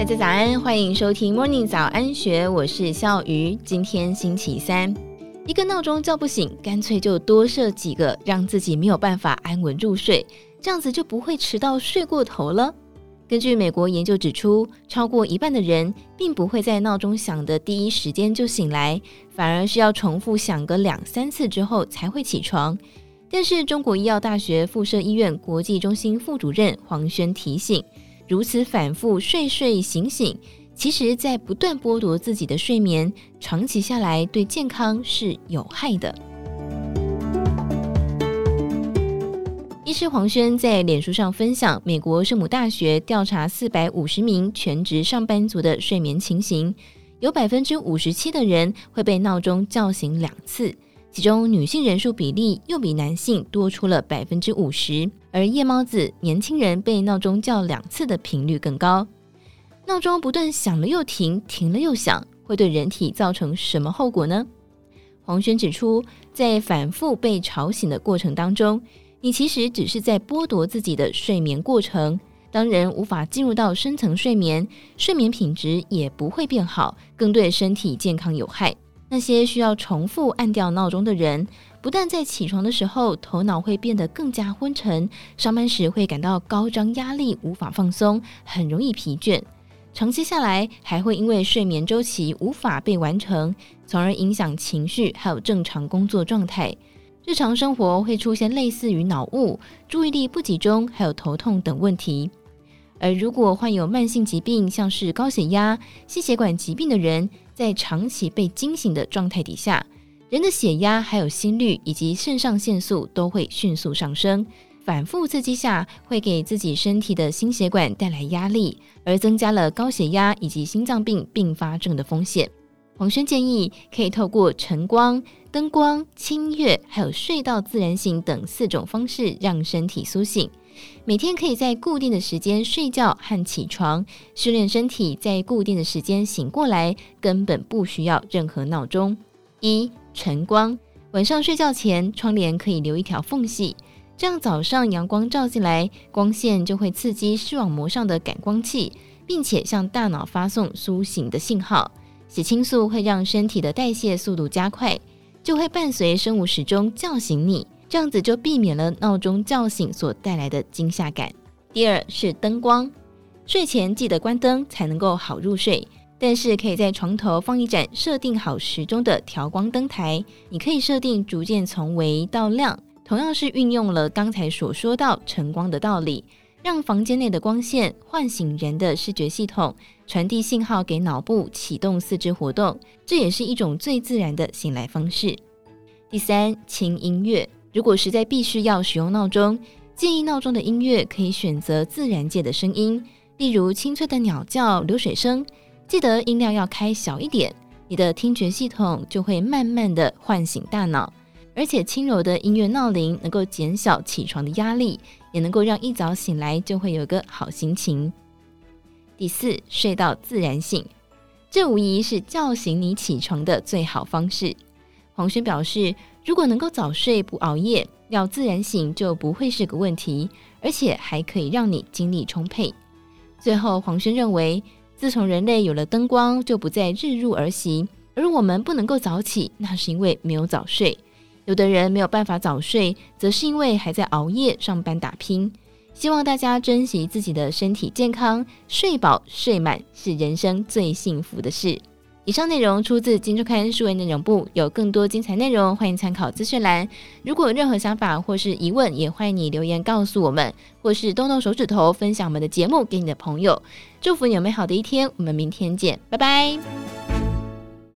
大家早安，欢迎收听 Morning 早安学，我是笑鱼。今天星期三，一个闹钟叫不醒，干脆就多设几个，让自己没有办法安稳入睡，这样子就不会迟到睡过头了。根据美国研究指出，超过一半的人并不会在闹钟响的第一时间就醒来，反而是要重复响个两三次之后才会起床。但是中国医药大学附设医院国际中心副主任黄轩提醒，如此反复睡睡醒醒，其实在不断剥夺自己的睡眠，长期下来对健康是有害的。医师黄轩在脸书上分享，美国圣母大学调查四百五十名全职上班族的睡眠情形，有百分之五十七的人会被闹钟叫醒两次。其中女性人数比例又比男性多出了百分之五十，而夜猫子年轻人被闹钟叫两次的频率更高。闹钟不断响了又停，停了又响，会对人体造成什么后果呢？黄轩指出，在反复被吵醒的过程当中，你其实只是在剥夺自己的睡眠过程。当人无法进入到深层睡眠，睡眠品质也不会变好，更对身体健康有害。那些需要重复按掉闹钟的人，不但在起床的时候头脑会变得更加昏沉，上班时会感到高张压力，无法放松，很容易疲倦。长期下来，还会因为睡眠周期无法被完成，从而影响情绪，还有正常工作状态。日常生活会出现类似于脑雾、注意力不集中，还有头痛等问题。而如果患有慢性疾病，像是高血压、心血管疾病的人，在长期被惊醒的状态底下，人的血压、还有心率以及肾上腺素都会迅速上升。反复刺激下，会给自己身体的心血管带来压力，而增加了高血压以及心脏病并发症的风险。黄轩建议可以透过晨光、灯光、轻音乐，还有睡到自然醒等四种方式，让身体苏醒。每天可以在固定的时间睡觉和起床，训练身体在固定的时间醒过来，根本不需要任何闹钟。一、晨光，晚上睡觉前窗帘可以留一条缝隙，这样早上阳光照进来，光线就会刺激视网膜上的感光器，并且向大脑发送苏醒的信号。血清素会让身体的代谢速度加快，就会伴随生物时钟叫醒你。这样子就避免了闹钟叫醒所带来的惊吓感。第二是灯光，睡前记得关灯才能够好入睡。但是可以在床头放一盏设定好时钟的调光灯台，你可以设定逐渐从微到亮，同样是运用了刚才所说到晨光的道理，让房间内的光线唤醒人的视觉系统，传递信号给脑部启动四肢活动，这也是一种最自然的醒来方式。第三，轻音乐。如果实在必须要使用闹钟，建议闹钟的音乐可以选择自然界的声音，例如清脆的鸟叫、流水声。记得音量要开小一点，你的听觉系统就会慢慢的唤醒大脑。而且轻柔的音乐闹铃能够减小起床的压力，也能够让一早醒来就会有个好心情。第四，睡到自然醒，这无疑是叫醒你起床的最好方式。黄轩表示，如果能够早睡不熬夜，要自然醒就不会是个问题，而且还可以让你精力充沛。最后，黄轩认为，自从人类有了灯光，就不再日入而息，而我们不能够早起，那是因为没有早睡。有的人没有办法早睡，则是因为还在熬夜上班打拼。希望大家珍惜自己的身体健康，睡饱睡满是人生最幸福的事。以上内容出自《金周刊》数位内容部，有更多精彩内容，欢迎参考资讯栏。如果有任何想法或是疑问，也欢迎你留言告诉我们，或是动动手指头分享我们的节目给你的朋友。祝福你有美好的一天，我们明天见，拜拜。